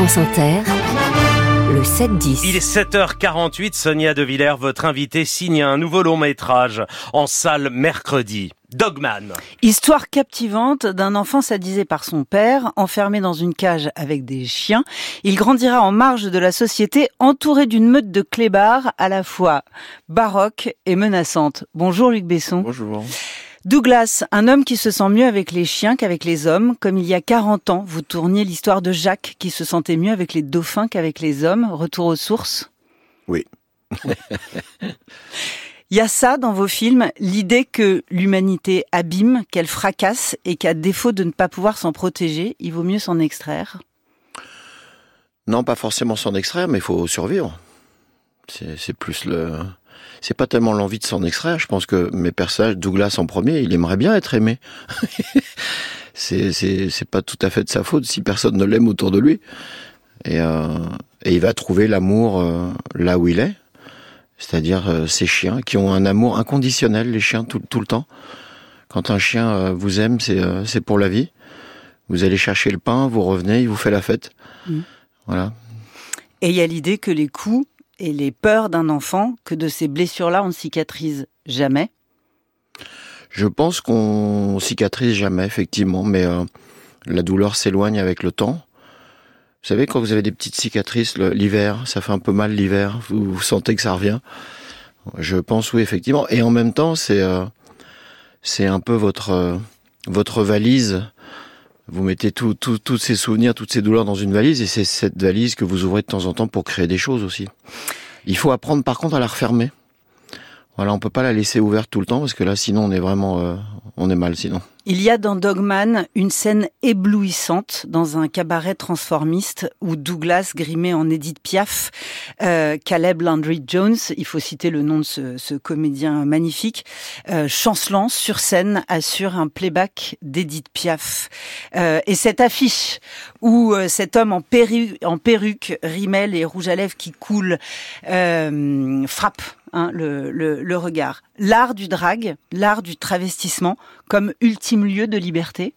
France Inter, le 7-10. Il est 7h48, Sonia De Villers, votre invité, signe un nouveau long métrage en salle mercredi. Dogman. Histoire captivante d'un enfant sadisé par son père, enfermé dans une cage avec des chiens. Il grandira en marge de la société, entouré d'une meute de clébards à la fois baroque et menaçante. Bonjour Luc Besson. Bonjour. Douglas, un homme qui se sent mieux avec les chiens qu'avec les hommes, comme il y a 40 ans, vous tourniez l'histoire de Jacques qui se sentait mieux avec les dauphins qu'avec les hommes. Retour aux sources Oui. Il y a ça dans vos films, l'idée que l'humanité abîme, qu'elle fracasse et qu'à défaut de ne pas pouvoir s'en protéger, il vaut mieux s'en extraire Non, pas forcément s'en extraire, mais il faut survivre. C'est plus le, c'est pas tellement l'envie de s'en extraire. Je pense que mes personnages, Douglas en premier, il aimerait bien être aimé. c'est c'est pas tout à fait de sa faute si personne ne l'aime autour de lui. Et, euh, et il va trouver l'amour euh, là où il est, c'est-à-dire euh, ces chiens qui ont un amour inconditionnel, les chiens tout, tout le temps. Quand un chien euh, vous aime, c'est euh, c'est pour la vie. Vous allez chercher le pain, vous revenez, il vous fait la fête. Mm. Voilà. Et il y a l'idée que les coups et les peurs d'un enfant que de ces blessures-là, on ne cicatrise jamais? Je pense qu'on cicatrise jamais, effectivement, mais euh, la douleur s'éloigne avec le temps. Vous savez, quand vous avez des petites cicatrices l'hiver, ça fait un peu mal l'hiver, vous, sentez que ça revient. Je pense oui, effectivement. Et en même temps, c'est euh, un peu votre euh, votre valise. Vous mettez tous tout, tous ces souvenirs, toutes ces douleurs dans une valise, et c'est cette valise que vous ouvrez de temps en temps pour créer des choses aussi. Il faut apprendre par contre à la refermer. Voilà, on peut pas la laisser ouverte tout le temps parce que là, sinon, on est vraiment, euh, on est mal sinon. Il y a dans Dogman une scène éblouissante dans un cabaret transformiste où Douglas, grimé en Edith Piaf, euh, Caleb Landry Jones, il faut citer le nom de ce, ce comédien magnifique, euh, chancelant sur scène assure un playback d'Edith Piaf. Euh, et cette affiche où euh, cet homme en, en perruque, rimel et rouge à lèvres qui coule euh, frappe Hein, le, le, le, regard. L'art du drag, l'art du travestissement comme ultime lieu de liberté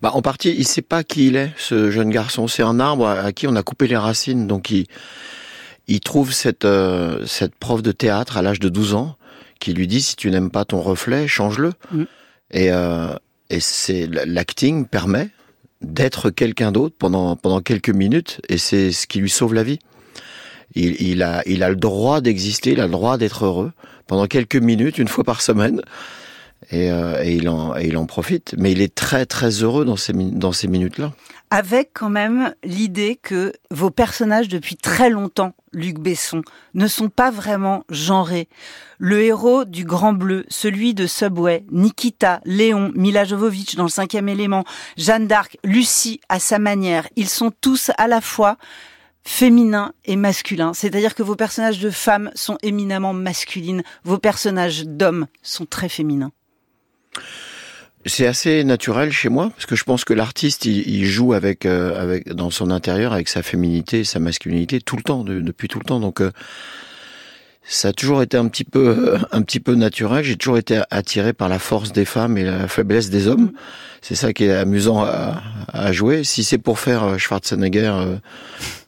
bah, En partie, il sait pas qui il est, ce jeune garçon. C'est un arbre à qui on a coupé les racines. Donc il, il trouve cette, euh, cette prof de théâtre à l'âge de 12 ans qui lui dit si tu n'aimes pas ton reflet, change-le. Mm. Et, euh, et c'est l'acting permet d'être quelqu'un d'autre pendant, pendant quelques minutes et c'est ce qui lui sauve la vie. Il, il, a, il a le droit d'exister, il a le droit d'être heureux pendant quelques minutes, une fois par semaine. Et, euh, et, il en, et il en profite. Mais il est très très heureux dans ces, dans ces minutes-là. Avec quand même l'idée que vos personnages depuis très longtemps, Luc Besson, ne sont pas vraiment genrés. Le héros du Grand Bleu, celui de Subway, Nikita, Léon, Mila Jovovich dans le cinquième élément, Jeanne d'Arc, Lucie à sa manière, ils sont tous à la fois féminin et masculin. C'est-à-dire que vos personnages de femmes sont éminemment masculines, vos personnages d'hommes sont très féminins. C'est assez naturel chez moi parce que je pense que l'artiste il, joue avec euh, avec dans son intérieur avec sa féminité, sa masculinité tout le temps de, depuis tout le temps donc euh, ça a toujours été un petit peu un petit peu naturel. J'ai toujours été attiré par la force des femmes et la faiblesse des hommes. C'est ça qui est amusant à, à jouer. Si c'est pour faire euh, Schwarzenegger euh,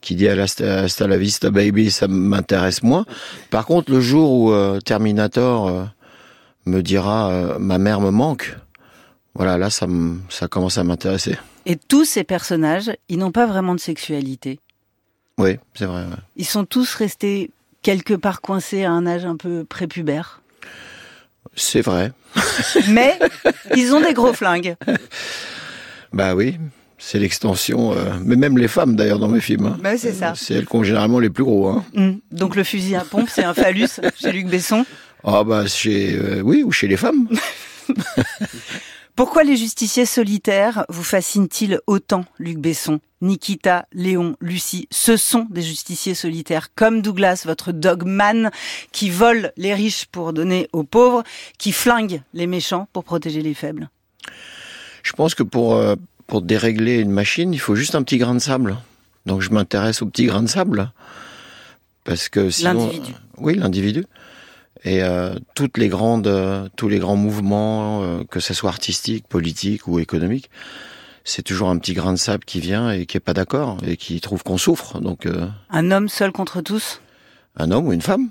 qui dit à la, hasta la vista baby, ça m'intéresse moins. Par contre, le jour où euh, Terminator me dira ma mère me manque, voilà, là ça ça commence à m'intéresser. Et tous ces personnages, ils n'ont pas vraiment de sexualité. Oui, c'est vrai. Ouais. Ils sont tous restés quelque part coincés à un âge un peu prépubère. C'est vrai. Mais ils ont des gros flingues. Bah oui, c'est l'extension. Euh, mais même les femmes d'ailleurs dans mes films. Hein. Bah c'est ça. C'est elles qui ont généralement les plus gros. Hein. Mmh. Donc le fusil à pompe, c'est un phallus chez Luc Besson. Ah bah chez euh, oui ou chez les femmes. Pourquoi les justiciers solitaires vous fascinent-ils autant, Luc Besson? Nikita, Léon, Lucie, ce sont des justiciers solitaires comme Douglas, votre dogman, qui vole les riches pour donner aux pauvres, qui flingue les méchants pour protéger les faibles. Je pense que pour, euh, pour dérégler une machine, il faut juste un petit grain de sable. Donc je m'intéresse au petit grain de sable. Parce que sinon... L'individu. Oui, l'individu. Et euh, toutes les grandes, euh, tous les grands mouvements, euh, que ce soit artistiques, politiques ou économiques, c'est toujours un petit grain de sable qui vient et qui est pas d'accord et qui trouve qu'on souffre. Donc Un homme seul contre tous? un homme ou une femme?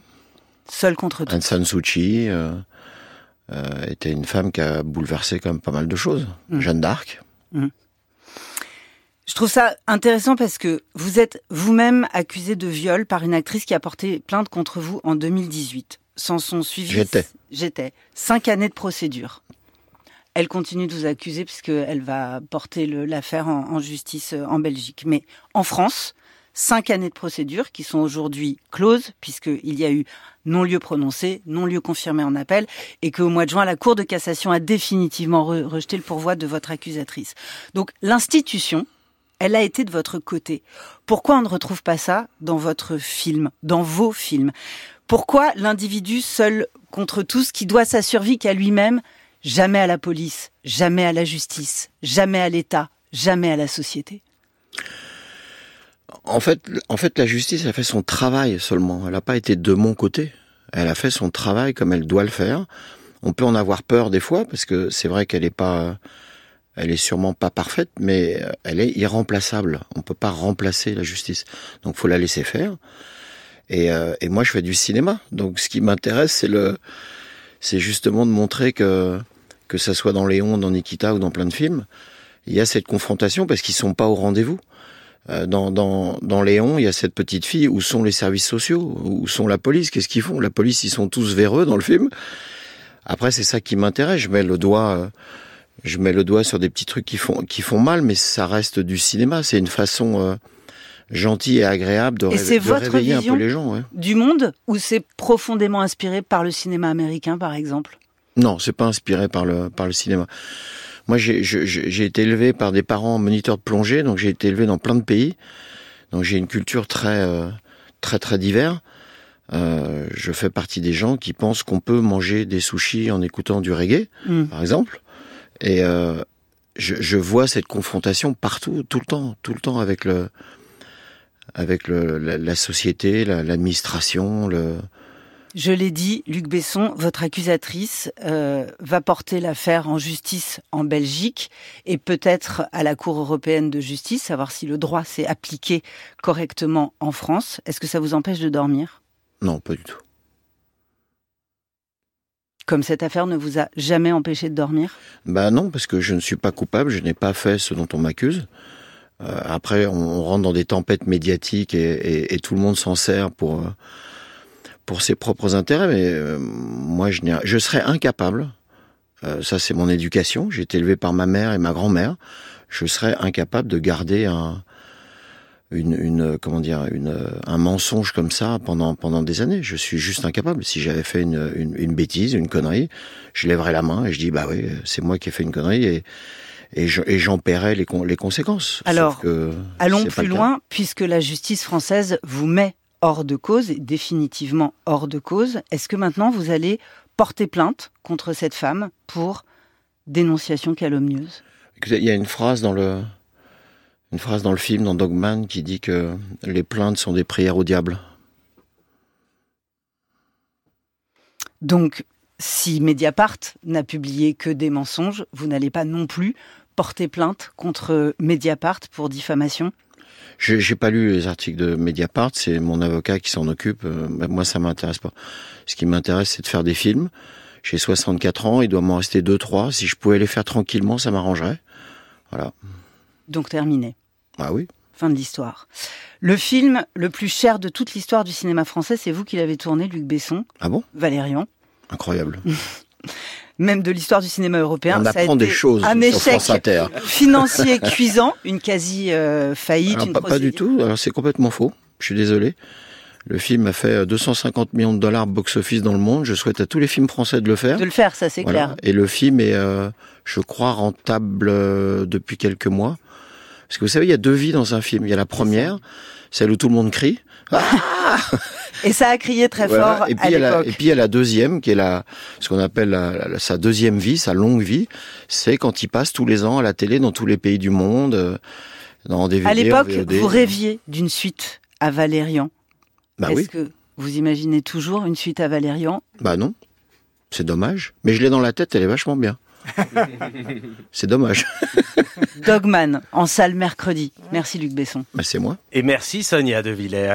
Seul contre tous. Aung San Suu Kyi était une femme qui a bouleversé quand même pas mal de choses. Mm. Jeanne d'Arc. Je trouve ça intéressant parce que vous êtes vous-même accusé de viol par une actrice qui a porté plainte contre vous en 2018. S'en sont suivis. J'étais. J'étais. Cinq années de procédure. Elle continue de vous accuser puisqu'elle va porter l'affaire en, en justice euh, en Belgique. Mais en France, cinq années de procédure qui sont aujourd'hui closes puisqu'il y a eu non-lieu prononcé, non-lieu confirmé en appel et qu'au mois de juin, la Cour de cassation a définitivement re- rejeté le pourvoi de votre accusatrice. Donc l'institution, elle a été de votre côté. Pourquoi on ne retrouve pas ça dans votre film, dans vos films? Pourquoi l'individu seul contre tous qui doit sa survie qu'à lui-même, jamais à la police, jamais à la justice, jamais à l'État, jamais à la société En fait, en fait, la justice a fait son travail seulement. Elle n'a pas été de mon côté. Elle a fait son travail comme elle doit le faire. On peut en avoir peur des fois parce que c'est vrai qu'elle est pas, elle est sûrement pas parfaite, mais euh, elle est irremplaçable. On peut pas remplacer la justice. Donc, faut la laisser faire. Et, euh, et moi, je fais du cinéma. Donc, ce qui m'intéresse, c'est le, c'est justement de montrer que que ça soit dans Léon, dans Nikita ou dans plein de films, il y a cette confrontation parce qu'ils sont pas au rendez-vous. Euh, dans, dans, dans Léon, il y a cette petite fille. Où sont les services sociaux? Où sont la police? Qu'est-ce qu'ils font? La police, ils sont tous véreux dans le film. Après, c'est ça qui m'intéresse. Je mets le doigt, euh, je mets le doigt sur des petits trucs qui font qui font mal, mais ça reste du cinéma. C'est une façon euh, gentille et agréable de, Et réve- c'est de votre réveiller un peu les gens. Ouais. Du monde ou c'est profondément inspiré par le cinéma américain, par exemple? Non, c'est pas inspiré par le par le cinéma. Moi, j'ai été élevé par des parents moniteurs de plongée, donc j'ai été élevé dans plein de pays. Donc j'ai une culture très euh, très très divers. Euh, je fais partie des gens qui pensent qu'on peut manger des sushis en écoutant du reggae, Hmm. par exemple. Et euh, je, je vois cette confrontation partout, tout le temps, tout le temps avec le avec le, la, la société, la- l'administration, le Je l'ai dit, Luc Besson, votre accusatrice euh, va porter l'affaire en justice en Belgique et peut-être à la Cour européenne de justice, savoir si le droit s'est appliqué correctement en France. Est-ce que ça vous empêche de dormir? Non, pas du tout. Comme cette affaire ne vous a jamais empêché de dormir Bah non, parce que je ne suis pas coupable, je n'ai pas fait ce dont on m'accuse. Euh, après, on, rentre dans des tempêtes médiatiques et, tout le monde s'en sert pour euh, pour ses propres intérêts. Mais euh, moi, je, serais incapable. ça, c'est mon éducation. J'ai été élevé par ma mère et ma grand-mère. Je serais incapable de garder un une, une comment dire une, un mensonge comme ça pendant pendant des années. Je suis juste incapable. Si j'avais fait une, une, une bêtise, une connerie, je lèverais la main et je dis bah oui, c'est moi qui ai fait une connerie et et je- j'en paierais les, con- les conséquences. Alors, que Allons plus loin, puisque la justice française vous met hors de cause, et définitivement hors de cause. Est-ce que maintenant vous allez porter plainte contre cette femme pour dénonciation calomnieuse? Écoutez, Il y a une phrase dans le une phrase dans le film dans Dogman qui dit que les plaintes sont des prières au diable. Donc, si Mediapart n'a publié que des mensonges, vous n'allez pas non plus porter plainte contre Mediapart pour diffamation? Je j'ai pas lu les articles de Mediapart, c'est mon avocat qui s'en occupe. euh, moi, ça m'intéresse pas. Ce qui m'intéresse, c'est de faire des films. J'ai 64 ans, il doit m'en rester 2-3. Si je pouvais les faire tranquillement, ça m'arrangerait. Voilà. Donc terminé. Ah oui Fin de l'histoire. Le film le plus cher de toute l'histoire du cinéma français, c'est vous qui l'avez tourné, Luc Besson, Ah bon? Valérian. Incroyable. Même de l'histoire du cinéma européen. On ça a apprend des choses un sur échec France Inter. financier cuisant, une quasi euh, faillite, Alors, une pas, pas du tout. Alors c'est complètement faux. Je suis désolé. Le film a fait euh, 250 millions de dollars box-office dans le monde. Je souhaite à tous les films français de le faire. De le faire, ça c'est Voilà. clair. Et le film est, euh, je crois, rentable euh, depuis quelques mois. Parce que vous savez, il y a deux vies dans un film. Il y a la première, celle où tout le monde crie. Et ça a crié très Voilà. fort Et puis à il y a la, l'époque. et puis il y a la deuxième, qui est la, ce qu'on appelle la- la- sa deuxième vie, sa longue vie. C'est quand il passe tous les ans à la télé dans tous les pays du monde, euh, dans DVD, À l'époque, VOD. vous rêviez d'une suite à Valérian. Bah Est-ce oui. que vous imaginez toujours une suite à Valérian? Bah non. C'est dommage. Mais je l'ai dans la tête, elle est vachement bien. C'est dommage. Dogman, en salle mercredi. Merci Luc Besson. Bah, c'est moi. Et merci Sonia De Villers.